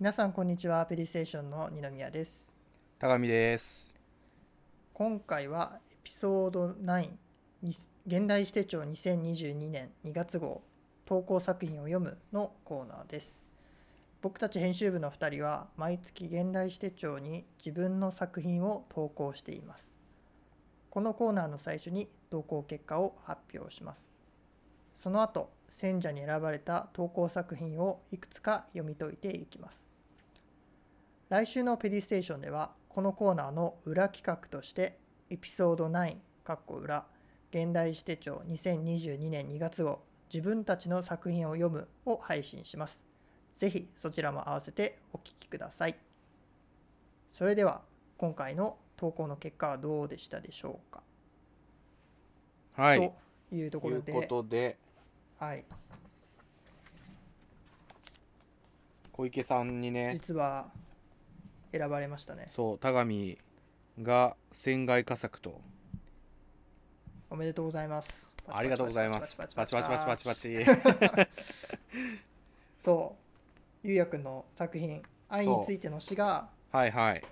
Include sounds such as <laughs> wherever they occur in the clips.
皆さんこんにちは。ペディステーションの二宮です。高見です。今回はエピソード9に現代史手帳2022年2月号投稿作品を読むのコーナーです。僕たち編集部の2人は毎月現代史手帳に自分の作品を投稿しています。このコーナーの最初に投稿結果を発表します。その後選者に選ばれた投稿作品をいくつか読み解いていきます来週のペディステーションではこのコーナーの裏企画としてエピソード9かっこ裏現代史手帳2022年2月号自分たちの作品を読むを配信します。ぜひそちらも合わせてお聞きください。それでは今回の投稿の結果はどうでしたでしょうか、はい。というところで。ということで。はい、小池さんにね。実は選ばれましたね。そう田上が船外佳作と。おめでとうございます。ありがとうございます。パチパチパチパチ。パ <laughs> チそうゆうやくんの作品「愛についての詩」がは <laughs> いはい。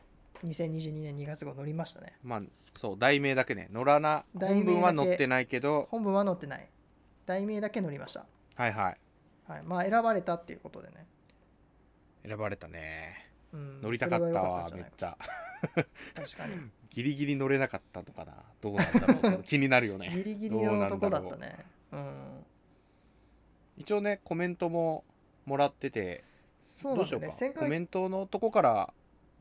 2022年2月号載りましたね。まあそう題名だけね。載らな本文は載ってないけど。本文は載ってない。題名だけ載りました。はいはい。はいまあ選ばれたっていうことでね、選ばれたねうん、乗りたかったわめっちゃ。か確かに。<laughs> ギリギリ乗れなかったのかなどうなんだろう。<laughs> 気になるよね。ギリギリのとこだったね。うん。一応ねコメントももらっててそうなんどうしようか。だよねコメントのとこから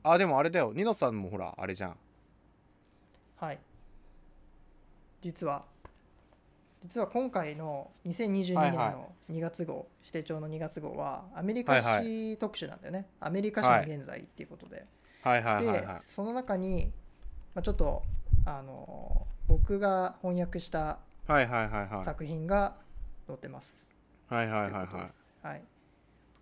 あでもあれだよ。ニノさんもほらあれじゃん。はい。実は実は今回の2022年はい。はいの2月号、指定帳の2月号はアメリカはいは史特集なんだよね、アメリカ史の現在っていうことで、はい。はいはいではい。その中に、まあ、ちょっとあの僕が翻訳したはいはいはいはい。作品が載ってます。はいはいはいはい。はい。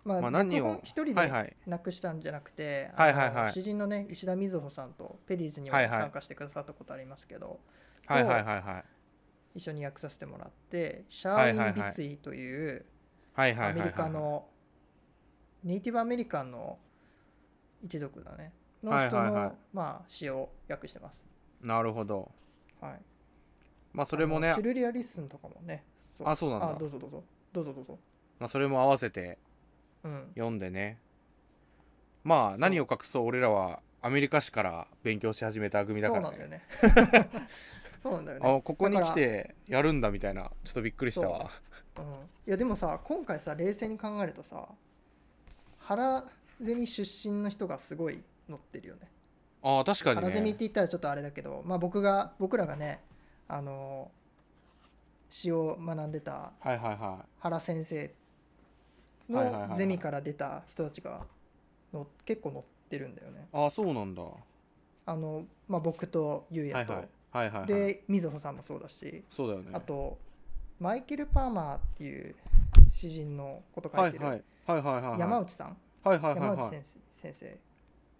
まあ、まあ何を？一人ではいはい。なくしたんじゃなくて、はいはいはい。詩人のね石田瑞穂さんとペディーズにははいはい。参加してくださったことありますけど、はいはいはいはい一緒に訳させてもらってシャーウィン・ビツイというアメリカのネイティブアメリカンの一族だね。の人のまあ詩を訳してます。なるほど。はい。まあそれもね。シルリア・リスンとかもね。あそうなんだ。あどうぞどうぞ。どうぞどうぞ。まあそれも合わせてうん。読んでね。まあ何を隠そう。俺らはアメリカ史から勉強し始めた組だからね。そうなんだよね。<laughs> そうなんだよあね。ここに来だてやるんだみたいなちょっとびっくりしたわ。から、うん、いやでもさ今回さ冷静に考えるとさ原ゼミ出身の人がすごい載ってるよね。ああ確かに原ゼミってね言ったらちょっとあれだけど、まあ、僕が僕らがねあの詩を学んでた原先生のゼミから出た人たちがの結構載ってるんだよね。いああそうなんだ。はあのまあ、僕とゆうやと、いはいはいはい。はいでみずほさんもそうだし。そうだよね。あとマイケル・パーマーっていう詩人のこと書てる。はいい。はいはいはいはい。山内さん、はいはいはい山はい。内先生先生、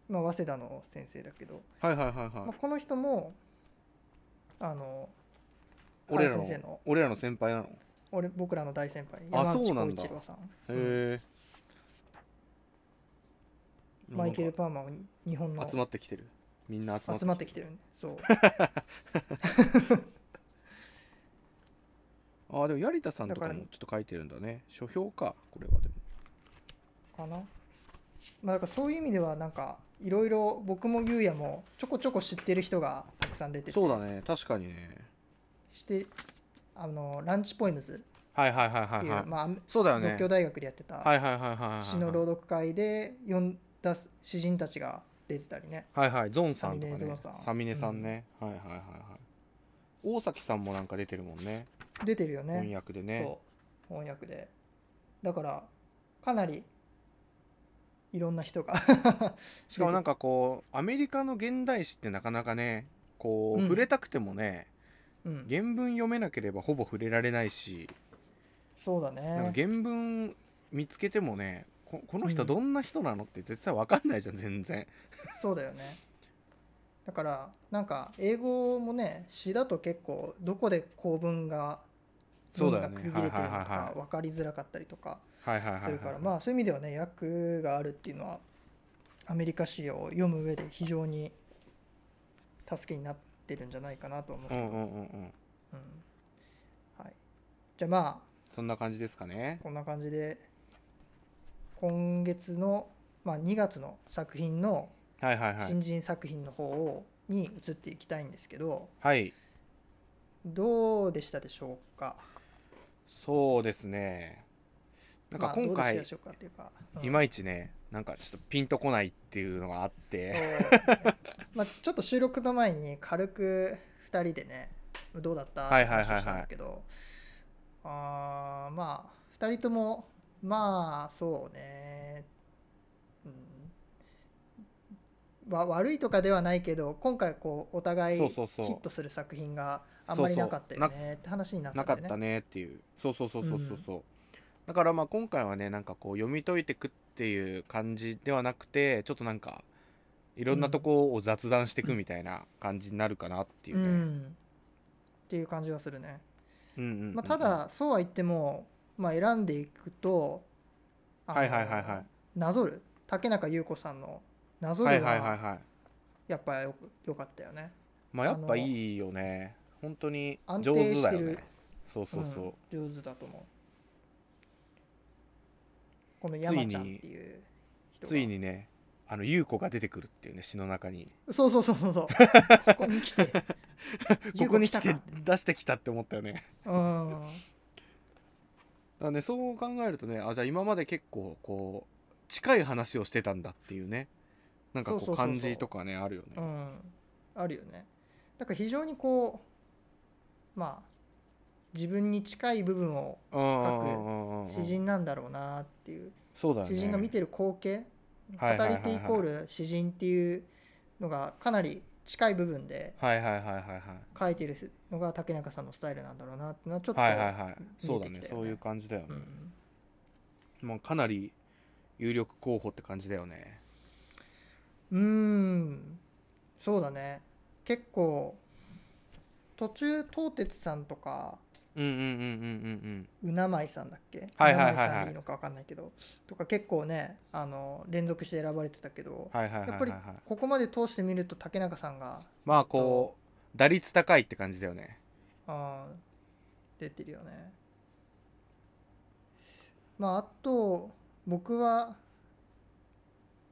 まあ、早稲田の先生だけど、はいはいはいまあ、はいこの人もあの俺らの原先生の。俺らの先輩なの？へ俺僕らの大先輩。あ山内浩そうなんだ。一郎さんえマイケル・パーマーを日本の。集まってきてるみんな集まって集まってきてるんでそう。<laughs> ああでも槍田さんとかもちょっと書いてるんだね。書評かこれはでも。かな。まあだからそういう意味ではなんかいろいろ僕もゆうやもちょこちょこ知ってる人がたくさん出てて。そうだね。確かにね。してあのランチポエムズ。はいはいはいはいはい。まあ、そうだよね。独協大学でやってた。はいはいはいはいはい詩の朗読会で読んだ詩人たちが出てたりね。はいはいゾンさんとかね。サミネさん。サミネさんね、はいはいはいはい。大崎さんもなんか出てるもんね。出てるよね。翻訳でね。そう。翻訳で。だからかなりいろんな人が。<laughs> しかもなんかこうアメリカの現代史ってなかなかねこう、うん。触れたくてもねうん、原文読めなければほぼ触れられないし、そうだね。原文見つけてもねここの人うん。どんな人なのって絶対わかんないじゃん全然。そうだよね。だからなんか英語もね詩だと結構どこで構文がそうだよね。文が区切れてるのか分かりづらかったりとかするからまあそういう意味ではね訳があるっていうのはアメリカ史を読む上で非常に助けになってるんじゃないかなと思って、うんうんうんうん。うん。はい、じゃあまあそんな感じですかね。こんな感じで今月の、まあ、2月の作品のはいはいはい。新人作品の方をに移っていきたいんですけどはい。どうでしたでしょうか？そうですね。なんかまあ今回どうでしたでしょうかっていうか、うん。いまいちねなんかちょっとピンとこないっていうのがあって。そう。まあちょっと収録の前に軽く2人でねどうだったってはいはいはいはい。話をしたんだけどあーまあ2人ともまあそうね、うん、わ悪いとかではないけど今回こうお互いヒットする作品があんまりなかったよね。って話になったなんか。ったねっていう。そうそうそうそうそうそう、だからまあ今回はねなんかこう読み解いてくっていう感じではなくてちょっとなんかいろんなとこを雑談していくみたいな感じになるかなっていううね、ん、っていう感じがするね。うんうんうんうん。まあ、ただそうは言っても、まあ、選んでいくとはいはいはいはい。なぞる。竹中優子さんのなぞるはやっぱよくよかったよね。まあやっぱいいよね。本当に安上手だよ定してるね。そうそうそう、うん上手だと思う。この山ちゃんっていうついにねあの優子が出てくるっていうね詩の中に。そうそうそうそうそう。<laughs> ここに来て。<laughs> ここに来て出してきたって思ったよね。うんだねそう考えるとねあじゃあ今まで結構こう近い話をしてたんだっていうね。なんかこそう感じとかねあるよね。うん、あるよね。だから非常にこうまあ自分に近い部分をうんうんうんうんうん。詩人なんだろうなっていう。そうだよね。詩人が見てる光景語り手イコール詩人っていうのがかなり近い部分ではいはいはいはいはい。書いてるのが竹中さんのスタイルなんだろうなってのはちょっと、はいはいはい。そうだ見えてきたよね。ねそういう感じだよね。う、ん。もうかなり有力候補って感じだよね。うーん。そうだね。結構途中東鉄さんとかうんうんうんうんうんうん。うなまいさんだっけ？はいはいはいはい。うなまさんでいいのか分かんないけど。とか結構ねあの連続して選ばれてたけど。はいはいはいやっぱりはいはいここまで通してみると竹中さんがまあこう打率高いって感じだよね。あー出てるよね。まああと僕は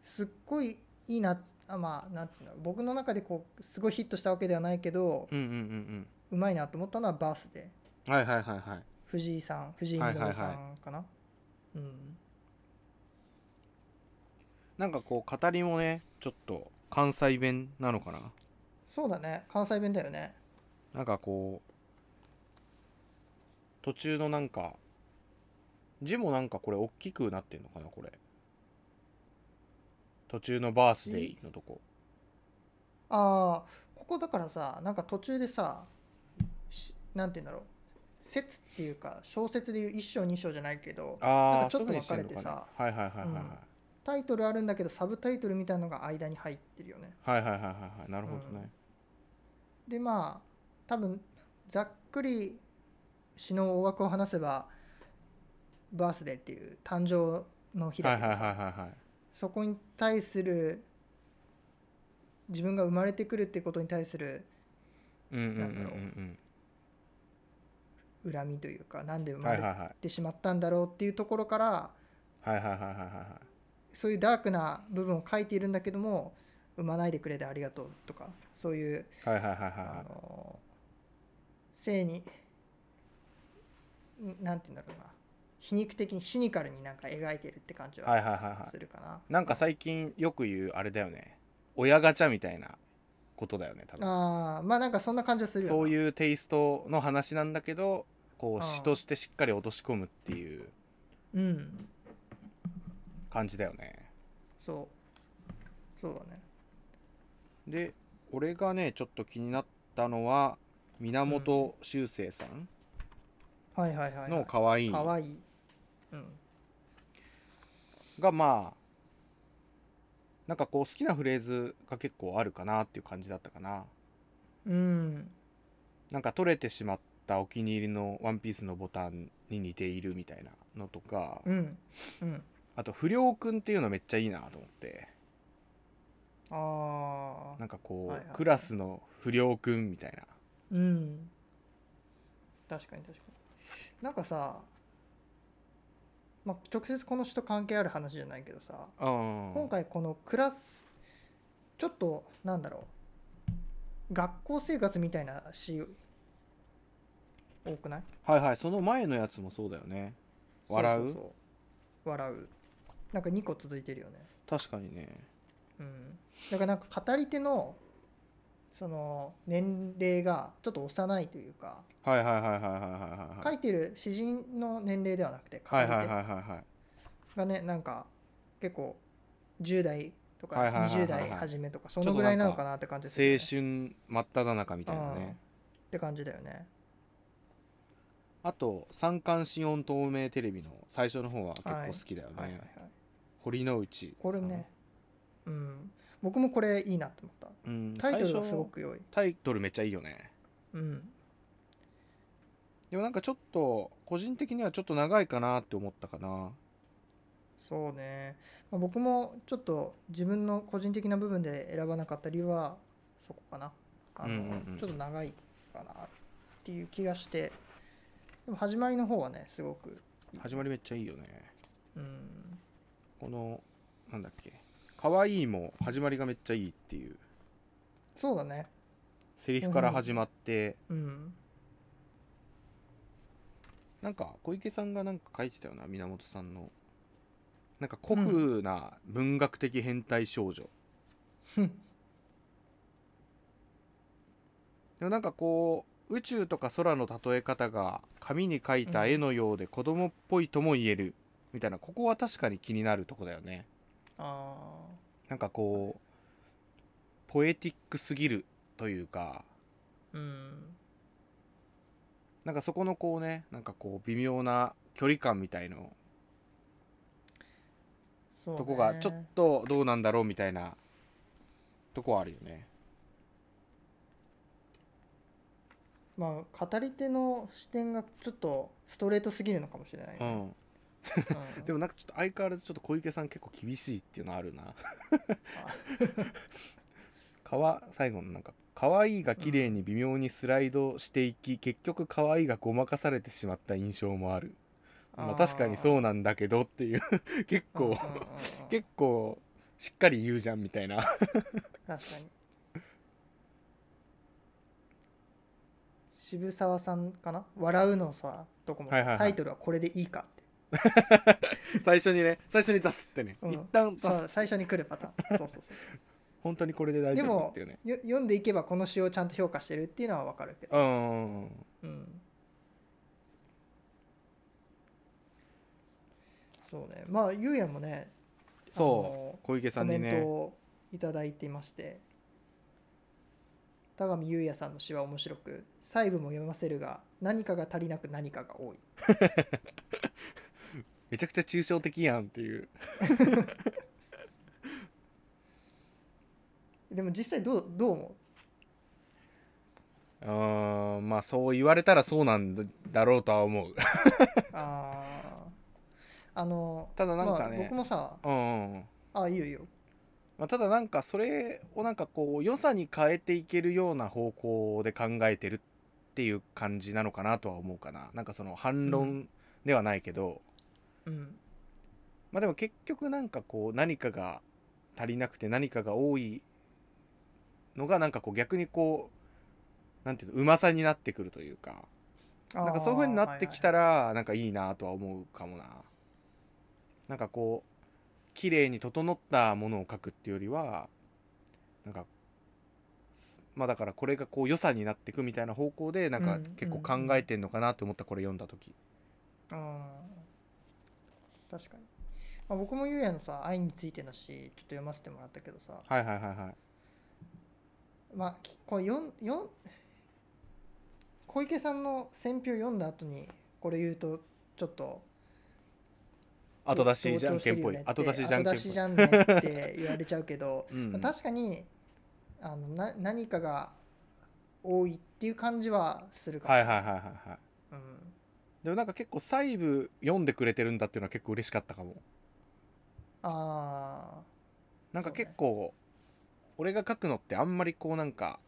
すっごいいいなあまあなんていうの？僕の中でこうすごいヒットしたわけではないけどうんうんうんうまいなと思ったのはバースデーうんはいはいはいはい。藤井さん藤井みのるさんかな、うん。なんかこう語りもねちょっと関西弁なのかな？そうだね。関西弁だよね。なんかこう途中のなんか字もなんかこれ大きくなってんのかなこれ。途中のバースデーのとこ。ああここだからさなんか途中でさしなんて言うんだろう説っていうか小説でいう一章二章じゃないけどなんかちょっと分かれてさタイトルあるんだけどサブタイトルみたいなのが間に入ってるよね。はいはいはいはいはい。なるほどね、でまあ多分ざっくり詩の大枠を話せばバースデーっていう誕生の日だけどさ、そこに対する自分が生まれてくるってことに対するうんうんうんなんだろう。うん恨みというかなんで生うんまれてしまったんだろうっていうところからはいはいはいはいはいはい。そういうダークな部分を書いているんだけども産まないでくれてありがとうとかそういうはいはいはいはいあはい。の性にんなんて言うんだろうな。皮肉的にシニカルになんか描いてるって感じはいははいはいはい。するかな。なんか最近よく言うあれだよね。親ガチャみたいなことだよね多分。ああまあなんかそんな感じはするそういうテイストの話なんだけどこう詩としてしっかり落とし込むっていううん。感じだよね。そう。そうだね。で俺がねちょっと気になったのは源修正さんの「かわいい」かわいい。うん。がまあなんかこう好きなフレーズが結構あるかなっていう感じだったかな。うん。なんか取れてしまったお気に入りのワンピースのボタンに似ているみたいなのとかうん。うん。あと不良くんっていうのめっちゃいいなと思って。ああなんかこう、はいはいはい。クラスの不良くんみたいな。うん。確かに確かに。なんかさまあ直接この人関係ある話じゃないけどさうん。今回このクラスちょっとなんだろう学校生活みたいな詩多くない？はいはいその前のやつもそうだよね。笑う？笑う。なんか2個続いてるよね。確かにね。うん。だからなんか語り手のその年齢がちょっと幼いというかはいはいはいはいはいはいはい書いてる詩人の年齢ではなくて語り手。はいはいはいはいはい。がねなんか結構10代とかはいはいはいはいはい。20代初めとかそのぐらいなのかなって感じするよね。青春真っ只中みたいなね。って感じだよねあと三冠新音透明テレビの最初の方は結構好きだよね、はい。はい。はい。堀之内これね。うん。僕もこれいいなと思った。うん、タイトルが最初すごく良い。タイトルめっちゃいいよね。うん。でもなんかちょっと個人的にはちょっと長いかなって思ったかな。そうね、まあ、僕もちょっと自分の個人的な部分で選ばなかった理由はそこかな。あの、うんうんうん。ちょっと長いかなっていう気がしてでも始まりの方はねすごくいい。始まりめっちゃいいよね。うん。このなんだっけ。可愛いも始まりがめっちゃいいっていう。そうだね。セリフから始まって。うん。なんか小池さんがなんか書いてたよな源さんの。なんか古風な文学的変態少女、うん。でもなんかこう宇宙とか空の例え方が紙に描いた絵のようで子供っぽいとも言えるみたいなここは確かに気になるとこだよね。あなんかこうポエティックすぎるというか。ーうん。なんかそこのこうねなんかこう微妙な距離感みたいの。ね。とこがちょっとどうなんだろうみたいなとこはあるよねまあ語り手の視点がちょっとストレートすぎるのかもしれない、ね。うん。うん。でもなんかちょっと相変わらずちょっと小池さん結構厳しいっていうのあるな。かわ最後のなんか可愛いが綺麗に微妙にスライドしていき、結局可愛いがごまかされてしまった印象もある。まあ確かにそうなんだけどっていう。結構うんうんうんうん。結構しっかり言うじゃんみたいな。確かに渋沢さんかな？笑うのさとこもさ、はいはいはい。タイトルはこれでいいかって。<laughs> 最初にね最初に出すってね、うん。一旦出す。最初に来るパターン。そうそうそう。本当にこれで大丈夫でもっていうね。よ読んでいけばこの詩をちゃんと評価してるっていうのは分かるけど、うんうん、そうね。まあゆうやもねそう。小池あのコメントをいただいていまして田上優也さんの詩は面白く細部も読ませるが何かが足りなく何かが多い。<laughs> めちゃくちゃ抽象的やんっていう。<laughs> でも実際どうどう思う？うーんまあそう言われたらそうなんだろうとは思う。<laughs> あー。あのただなんかねまあ、僕もさうんうん。あいいよいいよまあ、ただなんかそれをなんかこう良さに変えていけるような方向で考えてるっていう感じなのかなとは思うかな。なんかその反う論ではないけど、うん。まあでも結局なんかこう何かが足りなくて何かが多いのがなんかこう逆にこうなんていうのうまさになってくるというか。なんかそういう風になってきたららなんかいいなとは思うかもな。なんかこう綺麗に整ったものを描くっていうよりはなんかすまあだからこれがこう良さになっていくみたいな方向でなんかうん結構考えてんのかなと思ったこれ読んだ時。確かに、まあ、僕もゆうやのさ愛についての詩ちょっと読ませてもらったけどさ。はいはいはいはい。まあきこうよんよん小池さんの選評読んだ後にこれ言うとちょっと後出しじゃんけんぽい後出しじゃんけんぽい後出しじゃんねって言われちゃうけど、うんまあ確かにあのな何かが多いっていう感じはするかも。しれないい、ははいはいはいはい。うん、でもなんか結構細部読んでくれてるんだっていうのは結構嬉しかったかも。あなんか結構、俺が書くのってあんまりこうなんか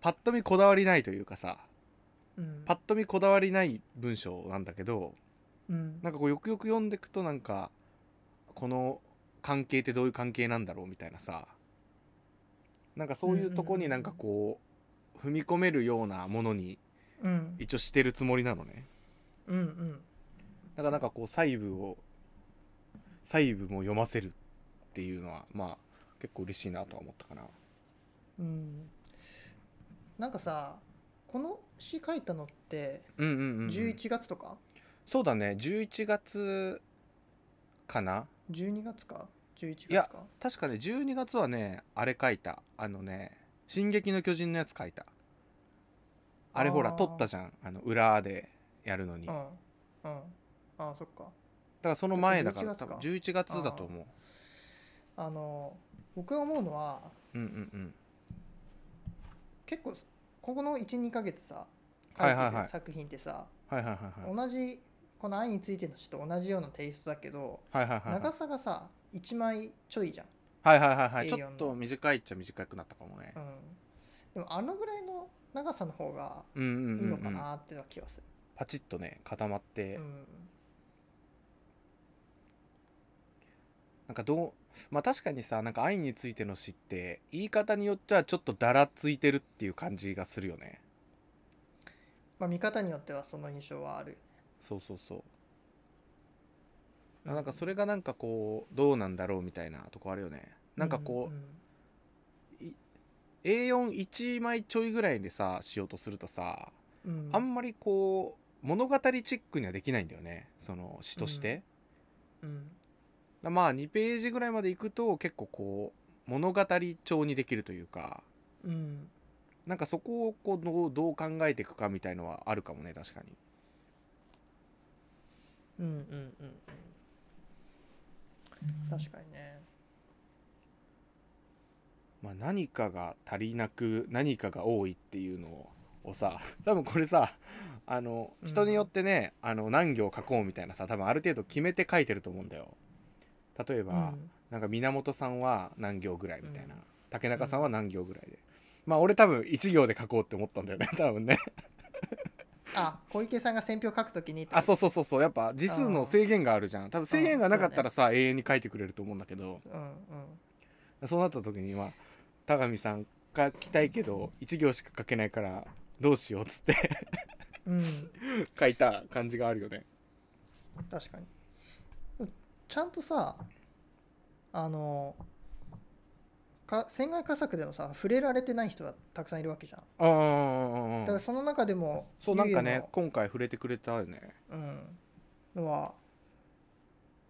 パッと見こだわりないというかさうん。パッと見こだわりない文章なんだけどうん。なんかこうよくよく読んでいくとなんかこの関係ってどういう関係なんだろうみたいなさ。なんかそういうとこになんかこう踏み込めるようなものにうん。一応してるつもりなのね。うんうん。だからなんかこう細部を細部も読ませるっていうのはまあ結構嬉しいなとは思ったかな。うん。なんかさこの詩書いたのってうんうんうん、うん、11月とか、そうだね。11月かな？12月か？11いや月か？確かね。12月はねあれ書いた。あのね「進撃の巨人」のやつ書いた。あれほら撮ったじゃん。あの裏でやるのに。だかうん。うん。ああそっか。らその前だから11月か。多分11月だと思う。あの僕が思うのはうんうんうん。結構ここの12ヶ月さ書いてる作品ってさ、はいはいはいはい。同じこの「愛についての詩」と同じようなテイストだけど、はいはいはいはい。長さがさ1枚ちょいじゃん、はいはいはいはい。A4 ちょっと短いっちゃ短くなったかもね。うん、でもあのぐらいの長さの方がいいのかなっていうのは気がする、パチッとね固まって、うん。なんかどうまあ確かにさなんか愛についての詩って言い方によっちゃちょっとだらついてるっていう感じがするよね。まあ見方によってはその印象はある。よねそうそうそう。なんかそれがなんかこうどうなんだろうみたいなとこあるよね。なんかこう、A41 枚ちょいぐらいでさしようとするとさ、うん。うんあんまりこう物語チックにはできないんだよね。その詩として、うん。だまあ2ページぐらいまでいくと結構こう物語調にできるというか。うん。なんかそこをこうどうどう考えていくかみたいのはあるかもね確かにうんうんうんうん。確かにね。まあ、何かが足りなく何かが多いっていうのをさ <laughs> 多分これさあのうん。人によってね、あの何行書こうみたいなさ多分ある程度決めて書いてると思うんだよ。例えば、うん。なんか源さんは何行ぐらいみたいな、うん。竹中さんは何行ぐらいで、まあ俺多分1行で書こうって思ったんだよね多分ねあ。小池さんが選票書くときにあそうそうそうそう。やっぱ字数の制限があるじゃん。多分制限がなかったらさ、永遠に書いてくれると思うんだけど。うんうん。そうなった時にまあ田上さん書きたいけど1行しか書けないからどうしようっつって。うん。<laughs> 書いた感じがあるよね。確かに。ちゃんとさあのか船外佳作でもさ触れられてない人がたくさんいるわけじゃん。ああだからその中でもそうなんかね今回触れてくれたよね。の,、うん、のは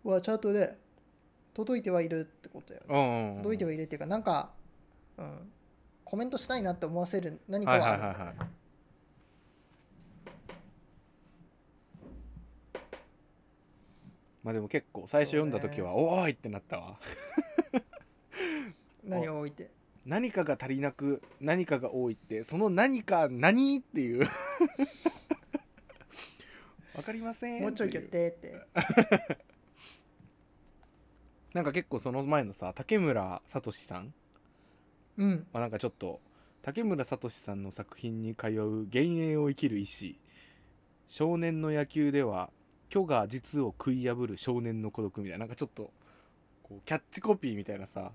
はちゃんとね届いてはいるってことだよね。うん届いてはいるっていうかなんか、うん、コメントしたいなって思わせる何かはいははいはいはい。まあでも結構最初読んだ時は、おーいってなったわ何を置いて。何かが足りなく何かが多いってその何か何っていう。<laughs> わかりませんもうちょいって。<laughs> なんか結構その前のさ竹村聡さん。うん。まあ、なんかちょっと竹村聡さんの作品に通う幻影を生きる医師。少年の野球では虚が実を食い破る少年の孤独みたいななんかちょっとこうキャッチコピーみたいなさ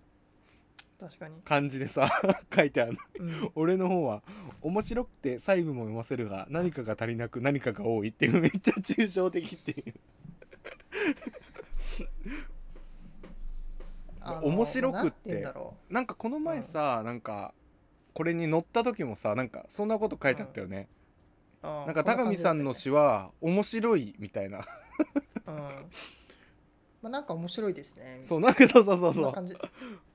確かに、感じでさ <laughs> 書いてあるの。うん、俺の方は面白くて細部も読ませるが何かが足りなく何かが多いっていうめっちゃ抽象的っていう。あ面白くってなんかこの前さ、なんかこれに載った時もさなんかそんなこと書いてあったよね、うあーなんか高見さんの詩は面白いみたいな。うん。まあ、なんか面白いですね。そうなんかそうそうそうそう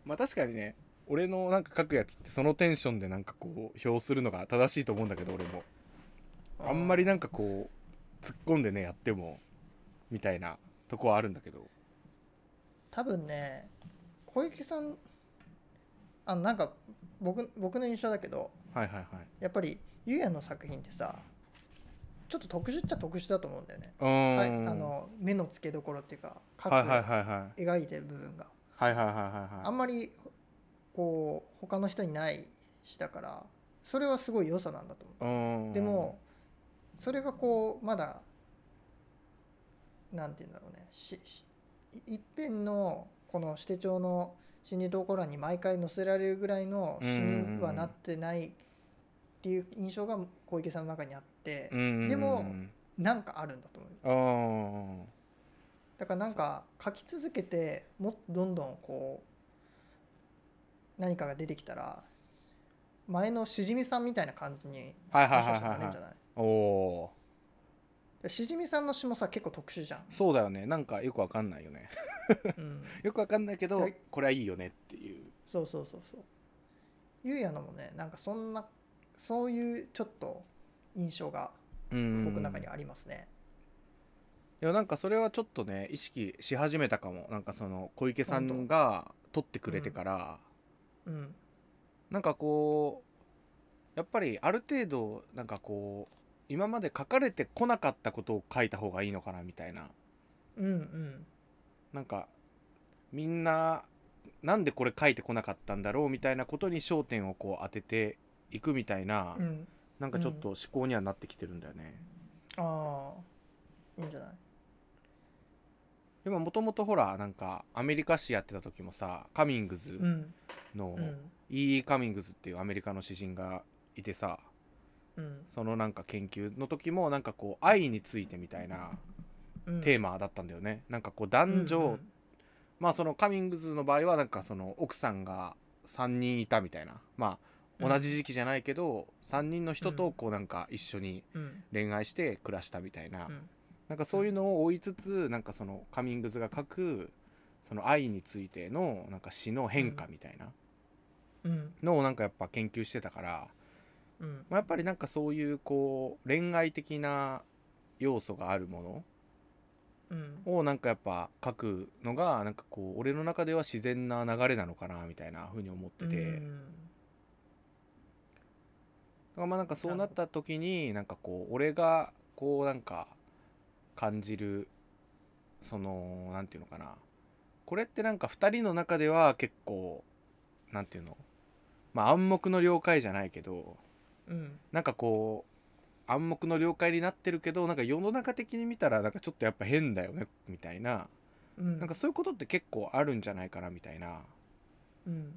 まあ確かにね俺のなんか書くやつってそのテンションでなんかこう表するのが正しいと思うんだけど俺も。あんまりなんかこう突っ込んでねやってもみたいなとこはあるんだけど。多分ね小池さんあのなんか僕僕の印象だけどはいはいはい。やっぱりゆうやの作品ってさちょっと特殊っちゃ特殊だと思うんだよね、あの目の付けどころっていうか描く、はいはいはいはい。描いてる部分がはいはいはいはいはい。あんまりこう他の人にないしだからそれはすごい良さなんだと思う。うん。でもそれがこうまだなんて言うんだろうね。ししい一辺のこの指定帳の心理投稿欄に毎回載せられるぐらいの詩にはなってないっていう印象が小池さんの中にあってうんでもなんかあるんだと思う。あだからなんか書き続けてもっとどんどんこう何かが出てきたら前のしじみさんみたいな感じにあはいはいはいはいはい。らなるんじゃない？おおしじみさんの詩もさ結構特殊じゃん、そうだよね。なんかよくわかんないよね。うん、よくわかんないけどはいこれはいいよねっていう。そうそうそうそう。ゆうやのもねなんかそんなそういうちょっと印象がうん。僕の中にありますねいやなんかそれはちょっとね意識し始めたかも。なんかその小池さんが撮ってくれてから、うん。なんかこうやっぱりある程度なんかこう今まで書かれてこなかったことを書いた方がいいのかなみたいな。うんうん。なんかみんななんでこれ書いてこなかったんだろうみたいなことに焦点をこう当てていくみたいな、うん。なんかちょっと思考にはなってきてるんだよね。ああ。いいんじゃない？でももともとほらなんかアメリカ史やってた時もさカミングズうん。の、うん。E.E. カミングズっていうアメリカの詩人がいてさうん。そのなんか研究の時もなんかこう愛についてみたいなうん。テーマだったんだよね、なんかこう男女、うんまあそのカミングズの場合はなんかその奥さんが3人いたみたいな。まあ同じ時期じゃないけど、3人の人とこうなんか一緒にうん。恋愛して暮らしたみたいな、うんなんかそういうのを追いつつなんかそのカミングズが書くその愛についてのなんか詩の変化みたいなうん。のをなんかやっぱ研究してたから、うん。まあ、やっぱりなんかそういうこう恋愛的な要素があるもうん。のをなんかやっぱ書くのがなんかこう俺の中では自然な流れなのかなみたいな風に思ってて、だからまあなんかそうなった時になんかこう俺がこうなんか感じるそのなんていうのかな。これってなんか2人の中では結構なんていうの。まあ暗黙の了解じゃないけどうん。なんかこう暗黙の了解になってるけどなんか世の中的に見たらなんかちょっとやっぱ変だよねみたいな。うん。なんかそういうことって結構あるんじゃないかなみたいな。うん。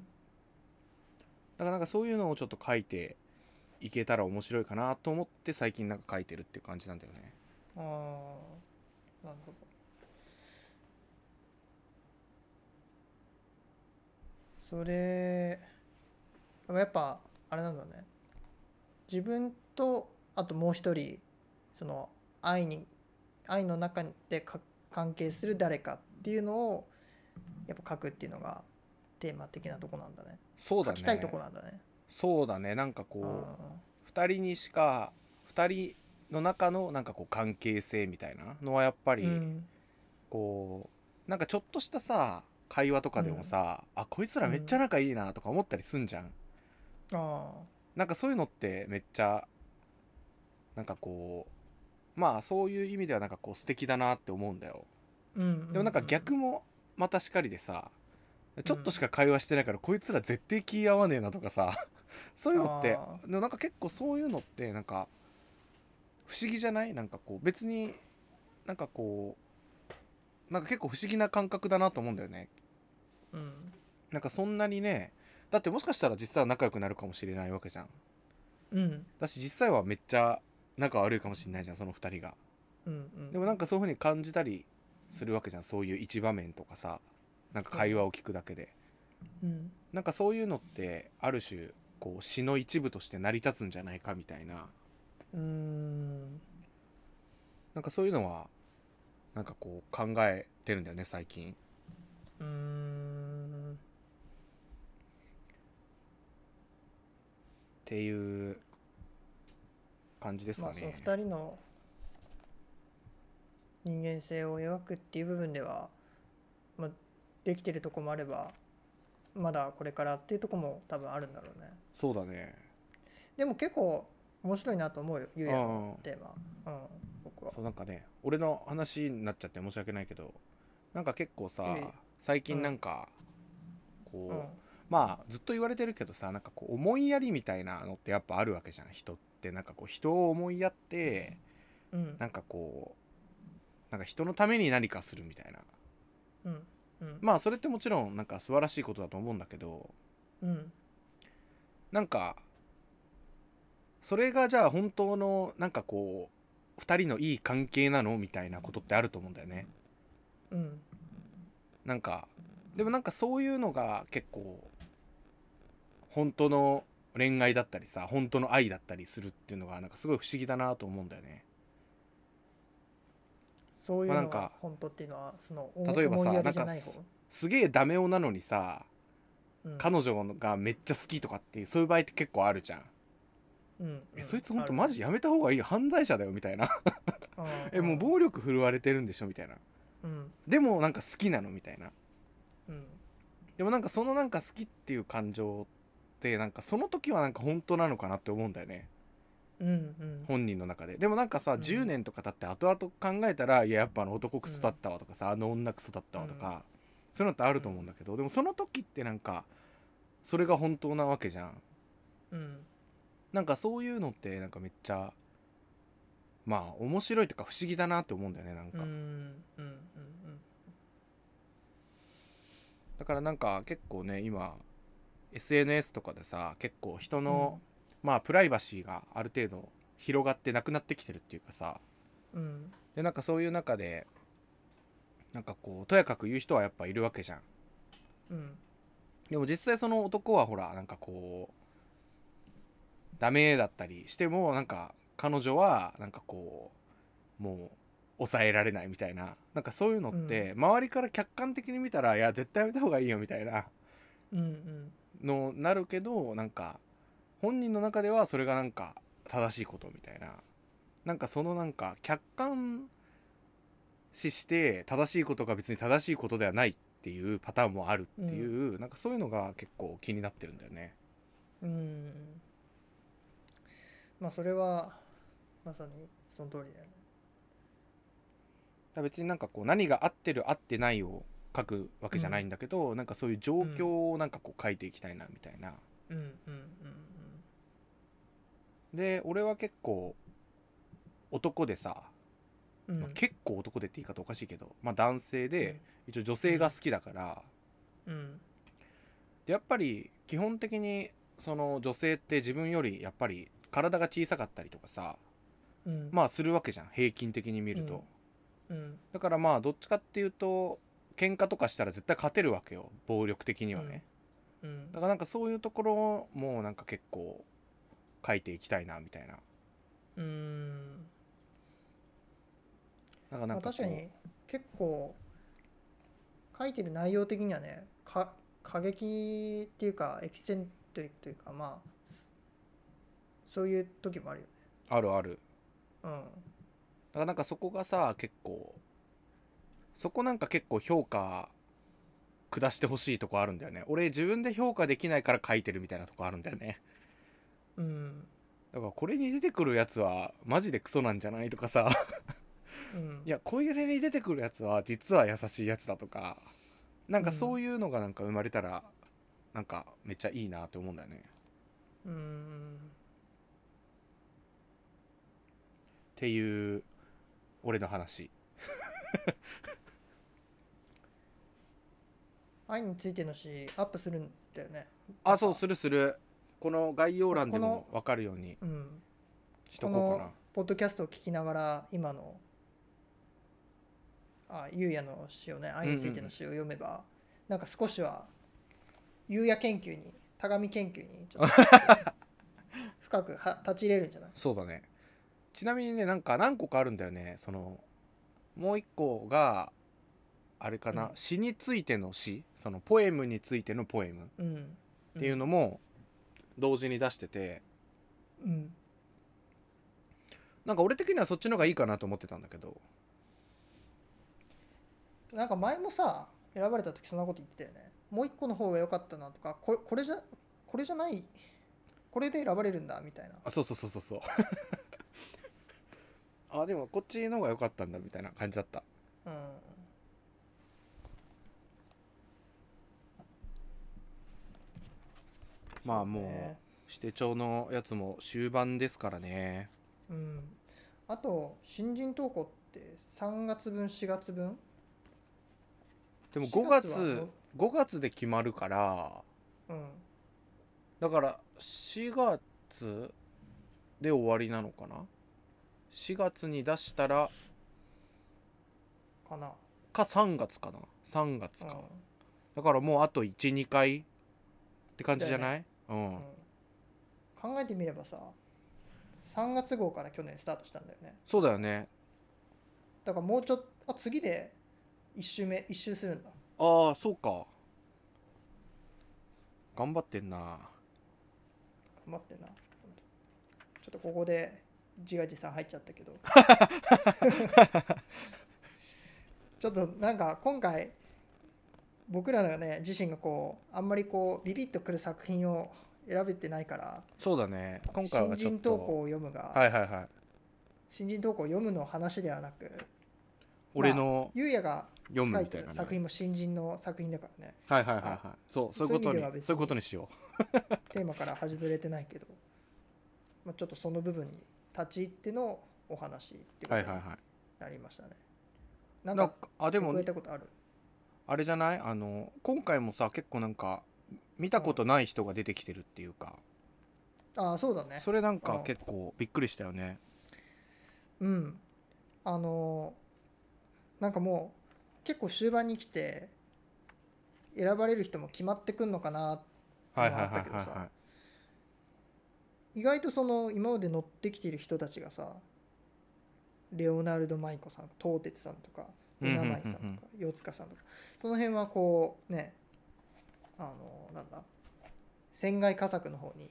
だからなんかそういうのをちょっと書いていけたら面白いかなと思って最近なんか書いてるっていう感じなんだよね。ああなるほど。それやっぱあれなんだね。自分とあともう一人その愛に愛の中でか関係する誰かっていうのをやっぱ書くっていうのがテーマ的なとこなんだね。そうだね。書きたいとこなんだね。そうだね。なんかこあう2人にしか2人の中のなんかこう関係性みたいなのはやっぱりーうん。こうなんかちょっとしたさ会話とかでもさ、あこいつらめっちゃ仲いいなとか思ったりすんじゃん、あなんかそういうのってめっちゃなんかこうまあそういう意味ではなんかこう素敵だなって思うんだよ。ーうんでもなんか逆もまたしかりでさちょっとしか会話してないからこいつら絶対気合わねえなとかさ <laughs> そういうのってあ。でもなんか結構そういうのってなんか不思議じゃない？なんかこう別になんかこうなんか結構不思議な感覚だなと思うんだよね。うん。なんかそんなにねだってもしかしたら実際は仲良くなるかもしれないわけじゃん。うん。だし実際はめっちゃ仲悪いかもしれないじゃんその2人が。うんうん。でもなんかそういう風に感じたりするわけじゃんそういう一場面とかさなんか会話を聞くだけで。うん。なんかそういうのってある種こう詩の一部として成り立つんじゃないかみたいなうーん。なんかそういうのはなんかこう考えてるんだよね最近。うーんっていう感じですまあそのかね、2人の人間性を描くっていう部分では、まあ、できてるとこもあればまだこれからっていうとこも多分あるんだろうね。そうだね。でも結構面白いなと思うよゆうやのうんテーマうん僕は。そうなんかね俺の話になっちゃって申し訳ないけどなんか結構さ最近なんかこう、うん。まあずっと言われてるけどさなんかこう思いやりみたいなのってやっぱあるわけじゃん人って。なんかこう人を思いやってうん。なんかこうなんか人のために何かするみたいな。うん。うん。まあそれってもちろんなんか素晴らしいことだと思うんだけどうん。なんかそれがじゃあ本当のなんかこう2人のいい関係なのみたいなことってあると思うんだよね。うん。なんかでもなんかそういうのが結構本当の恋愛だったりさ本当の愛だったりするっていうのがなんかすごい不思議だなと思うんだよね。そういうのが本当っていうのはその例えばさなんか方すげえダメ男なのにさうん。彼女がめっちゃ好きとかっていうそういう場合って結構あるじゃん、うん。えそいつほんとマジやめた方がいい？よ犯罪者だよみたいな。えもう暴力振るわれてるんでしょみたいな。うん。でもなんか好きなのみたいな。うん。でもなんかそのなんか好きっていう感情ってなんかその時はなんか本当なのかなって思うんだよね。うんうん。本人の中で。でもなんかさ、うん。10年とか経って後々考えたらいややっぱあの男クソだったわとかさ、あの女クソだったわとか、そういうのってあると思うんだけどでもその時ってなんかそれが本当なわけじゃん。うんなんかそういうのってなんかめっちゃまあ面白いとか不思議だなって思うんだよねなんか、うんうんうんだからなんか結構ね今 SNS とかでさ結構人の、まあプライバシーがある程度広がってなくなってきてるっていうかさ。うん。でなんかそういう中でなんかこうとやかく言う人はやっぱいるわけじゃん。うん。でも実際その男はほらなんかこうダメだったりしてもなんか彼女はなんかこうもう抑えられないみたいな。なんかそういうのって周りから客観的に見たらいや絶対やめた方がいいよみたいな。うんうん。のなるけどなんか本人の中ではそれがなんか正しいことみたいな。なんかそのなんか客観視して正しいことが別に正しいことではないっていうパターンもあるっていう、なんかそういうのが結構気になってるんだよね。うんまあそれはまさにその通りだよね。別になんかこう何が合ってる合ってないを書くわけじゃないんだけど、なんかそういう状況をなんかこう書いていきたいなみたいな。うん。うん。で俺は結構男でさ、うん。うんまあ結構男でって言い方おかしいけど、まあ、男性で一応女性が好きだから、うん。でやっぱり基本的にその女性って自分よりやっぱり体が小さかったりとかさうん。まあするわけじゃん平均的に見ると、うん。だからまあどっちかっていうと喧嘩とかしたら絶対勝てるわけよ暴力的にはね、うん。だからなんかそういうところもなんか結構書いていきたいなみたいな。うん。まあ、なんかなんか確かに結構書いてる内容的にはねか過激っていうかエキセントリックというかまあそういう時もあるよね。あるある。うん。だからなんかそこがさ結構そこなんか結構評価下してほしいとこあるんだよね。俺自分で評価できないから書いてるみたいなとこあるんだよね。うん。だからこれに出てくるやつはマジでクソなんじゃないとかさ。うん。いやこういう例に出てくるやつは実は優しいやつだとかなんかそういうのがなんか生まれたらなんかめっちゃいいなって思うんだよね。うんっていう俺の話。<laughs> 愛についての詩アップするんだよね。あそうするする。この概要欄でも分かるようにうん。しとこうかな。ポッドキャストを聞きながら今のあゆうやの詩をね愛についての詩を読めば、なんか少しはゆうや研究に田上研究にちょっと <laughs> 深くは立ち入れるんじゃない？そうだねちなみにねなんか何個かあるんだよね。そのもう一個があれかな、うん。詩についての詩。そのポエムについてのポエム。っうん。ていうのも同時に出してて、うん。なんか俺的にはそっちの方がいいかなと思ってたんだけど。なんか前もさ選ばれた時そんなこと言ってたよね。もう一個の方が良かったなとかこれこれじゃこれじゃないこれで選ばれるんだみたいな。あそうそうそうそうそう <laughs> あでもこっちの方が良かったんだみたいな感じだった。うん。まあもう指定帳のやつも終盤ですからね。うん。あと新人投稿って3月分4月分？でも4 5月月は？5月で決まるから。うん。だから4月で終わりなのかな？4月に出したらかな。か3月かな。3月うん。か、だからもうあと12回って感じじゃない、うん。うん。考えてみればさ3月号から去年スタートしたんだよね。そうだよね。だからもうちょっとあ次で1周目1周するんだ。ああそうか。頑張ってんな。頑張ってんな。ちょっとここで自画自賛入っちゃったけど。<laughs> ちょっとなんか今回僕らがね自身がこうあんまりこうビビッとくる作品を選べてないからそうだね。今回新はちょっ人投と稿を読むが、はいはいはい。新人投稿を読むの話ではなく俺のゆうやが読むみたいなね、作品も新人の作品だからね。はいはいはいはい。そうそういうことにそういうことにしよ <laughs> テーマから外れてないけど、まあ、ちょっとその部分に立ち入ってのお話ってことになりましたね。なんかかあでも加えたことある？あれじゃない？あの今回もさ結構なんか見たことない人が出てきてるっていうか、ああそうだね。それなんかうん結構びっくりしたよね。うん。あのーなんかもう結構終盤に来て選ばれる人も決まってくんのかなってはいはいはいのがあったけどさ。はいはい意外とその今まで乗ってきてる人たちがさレオナルド・マイコさん東鉄さんとかうんうんうんうん。船舞さんとか四塚さんとかその辺はこうねあのなんだ船外佳作の方にっ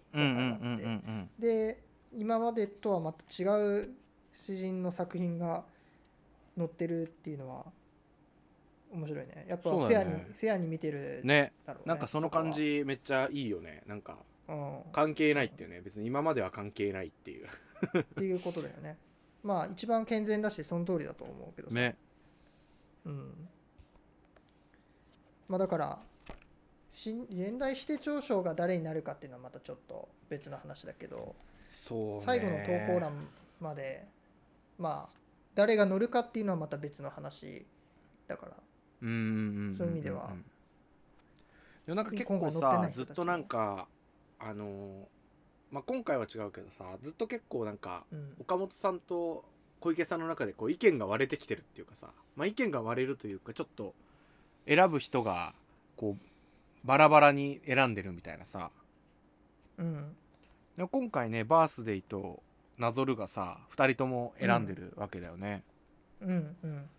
てで今までとはまた違う詩人の作品が載ってるっていうのは面白いね。やっぱフェアに、ね。フェアに見てるねだろうね。なんかその感じめっちゃいいよね。なんか関係ないっていうね。別に今までは関係ないっていう。うん、っていうことだよね。まあ一番健全だしその通りだと思うけどさ、ね。うん。まあだから新現代指定長賞が誰になるかっていうのはまたちょっと別の話だけどそうね。最後の投稿欄までまあ誰が乗るかっていうのはまた別の話だから。うんうんうんんそういう意味では。でもなんか結構今回乗ってさずっとなんかあのーまあ今回は違うけどさずっと結構なんかうん。岡本さんと小池さんの中でこう意見が割れてきてるっていうかさ、まあ、意見が割れるというかちょっと選ぶ人がこうバラバラに選んでるみたいなさ。うん。でも今回ねバースデーとなぞるがさ2人とも選んでるわけだよね、うんうん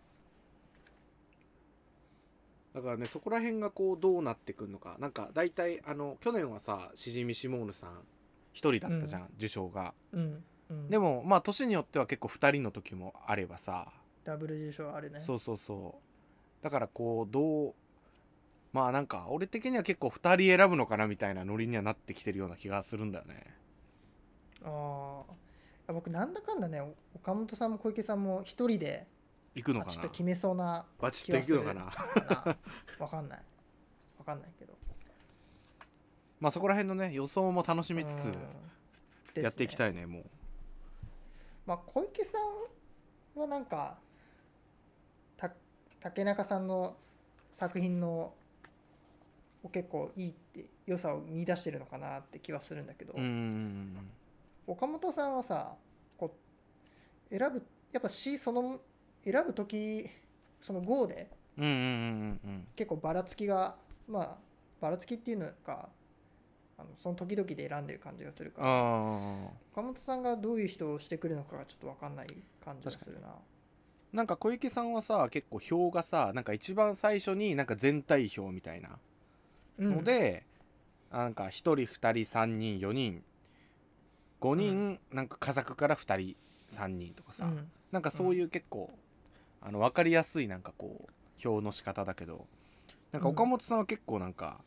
だからねそこら辺がこうどうなってくるのか。なんか大体あの去年はさしじみしもーぬさん1人だったじゃん、受賞が。うんうん。でもまあ年によっては結構2人の時もあればさ。ダブル受賞あるね。そうそうそう。だからこうどうまあなんか俺的には結構2人選ぶのかなみたいなノリにはなってきてるような気がするんだよね。ああ僕なんだかんだね岡本さんも小池さんも一人で行くのかな？バチッと決めそうなバチッと行くのかな？かなわかんない。わかんないけど。まあそこら辺のね予想も楽しみつつうん。やっていきたいねもう。まあ小池さんはなんかた竹中さんの作品のを結構いいって良さを見出してるのかなって気はするんだけど、岡本さんはさこう選ぶやっぱ詩その選ぶ時その GO でうんうんうんうんうん。結構ばらつきがまあばらつきっていうのかあのその時々で選んでる感じがするから。岡本さんがどういう人をしてくるのかがちょっと分かんない感じがするな。なんか小池さんはさ結構票がさなんか一番最初になんか全体票みたいなうん。ので、なんか1人2人3人4人。5人、なんか佳作から2人3人とかさ、うん。なんかそういう結構、あの分かりやすいなんかこう表の仕方だけどなんか岡本さんは結構なんか、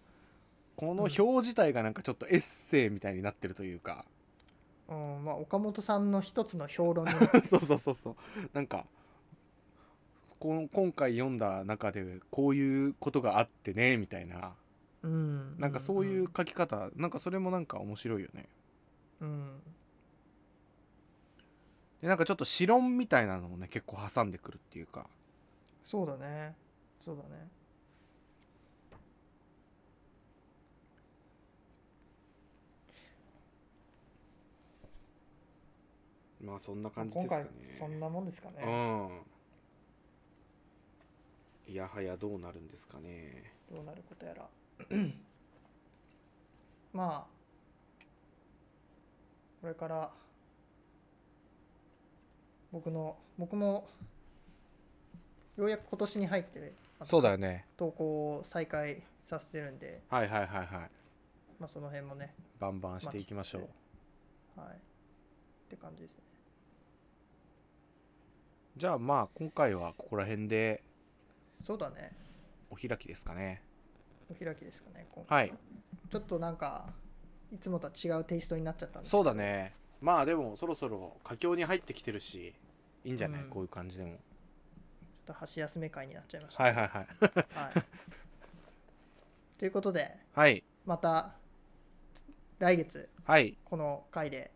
この表自体がなんかちょっとエッセイみたいになってるというか、うんまあ、岡本さんの一つの評論に。<laughs> そうそうそうそう。なんかこの今回読んだ中でこういうことがあってねみたいな。うん。なんかそういう書き方、なんかそれもなんか面白いよね。うんでなんかちょっと詩論みたいなのもね結構挟んでくるっていうか。そうだね。そうだね。まあそんな感じですかね。そんなもんですかね。うん。いやはやどうなるんですかね。どうなることやら。<clears throat> まあこれから僕の僕もようやく今年に入ってそうだよね。投稿を再開させてるんで、はいはいはいはい。まあ、その辺もねバンバンしていきましょう。はい。って感じですね。じゃあまあ今回はここら辺でそうだね。お開きですかね。お開きですかね今はい。ちょっとなんかいつもとは違うテイストになっちゃったんですけど。そうだねまあでもそろそろ佳境に入ってきてるしいいんじゃない、うん。こういう感じでも。ちょっと箸休め会になっちゃいました、はいはいはい。はい、ということではい。また来月はい。この回で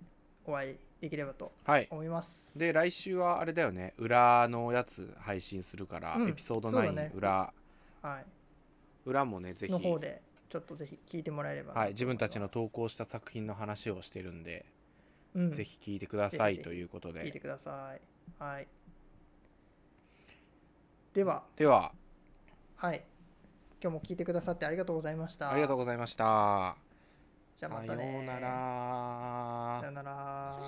お会いできればとはい。思います。で来週はあれだよね。裏のやつ配信するから、うん。エピソード9そうだね。裏。はい。裏もねぜひ。の方でちょっとぜひ聞いてもらえればなとはい、思自分たちの投稿した作品の話をしてるんで、うん。ぜひ聞いてくださいということで。聞いてください。はい。では。では。はい。今日も聞いてくださってありがとうございました。ありがとうございました。じゃあまたね。さようなら。さようなら